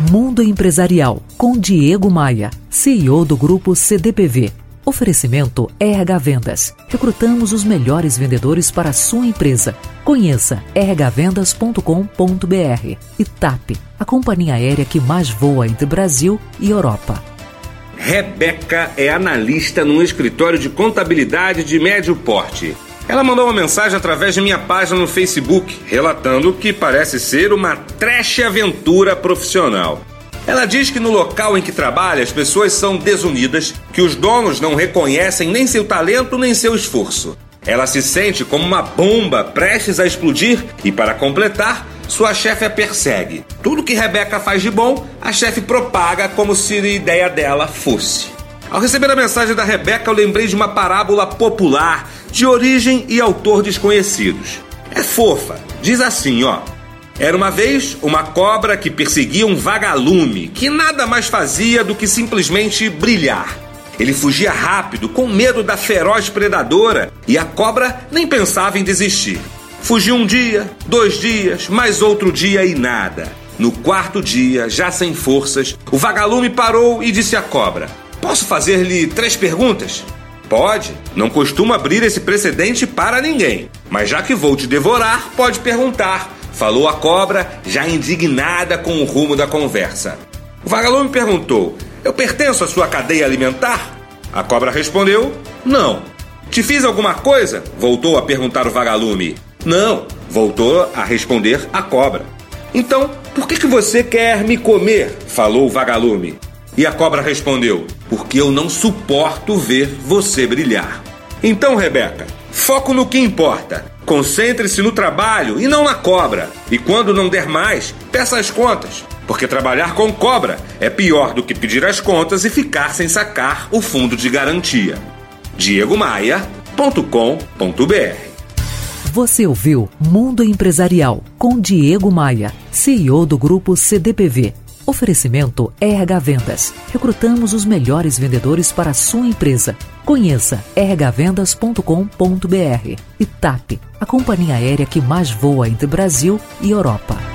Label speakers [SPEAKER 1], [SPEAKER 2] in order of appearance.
[SPEAKER 1] Mundo Empresarial com Diego Maia, CEO do grupo CDPV. Oferecimento RH Vendas. Recrutamos os melhores vendedores para a sua empresa. Conheça rhvendas.com.br e TAP, a companhia aérea que mais voa entre Brasil e Europa.
[SPEAKER 2] Rebeca é analista num escritório de contabilidade de médio porte. Ela mandou uma mensagem através de minha página no Facebook, relatando que parece ser uma trash aventura profissional. Ela diz que no local em que trabalha as pessoas são desunidas, que os donos não reconhecem nem seu talento nem seu esforço. Ela se sente como uma bomba prestes a explodir e, para completar, sua chefe a persegue. Tudo que Rebeca faz de bom, a chefe propaga como se a ideia dela fosse. Ao receber a mensagem da Rebeca, eu lembrei de uma parábola popular de origem e autor desconhecidos. É fofa. Diz assim, ó: Era uma vez uma cobra que perseguia um vagalume que nada mais fazia do que simplesmente brilhar. Ele fugia rápido, com medo da feroz predadora, e a cobra nem pensava em desistir. Fugiu um dia, dois dias, mais outro dia e nada. No quarto dia, já sem forças, o vagalume parou e disse à cobra: Posso fazer-lhe três perguntas? Pode, não costumo abrir esse precedente para ninguém. Mas já que vou te devorar, pode perguntar, falou a cobra, já indignada com o rumo da conversa. O vagalume perguntou: Eu pertenço à sua cadeia alimentar? A cobra respondeu: Não. Te fiz alguma coisa? Voltou a perguntar o vagalume. Não, voltou a responder a cobra. Então, por que, que você quer me comer? falou o vagalume. E a cobra respondeu: Porque eu não suporto ver você brilhar. Então, Rebeca, foco no que importa. Concentre-se no trabalho e não na cobra. E quando não der mais, peça as contas. Porque trabalhar com cobra é pior do que pedir as contas e ficar sem sacar o fundo de garantia. diegomaia.com.br
[SPEAKER 1] Você ouviu Mundo Empresarial com Diego Maia, CEO do grupo CDPV. Oferecimento RH Vendas. Recrutamos os melhores vendedores para a sua empresa. Conheça rhvendas.com.br e TAP, a companhia aérea que mais voa entre Brasil e Europa.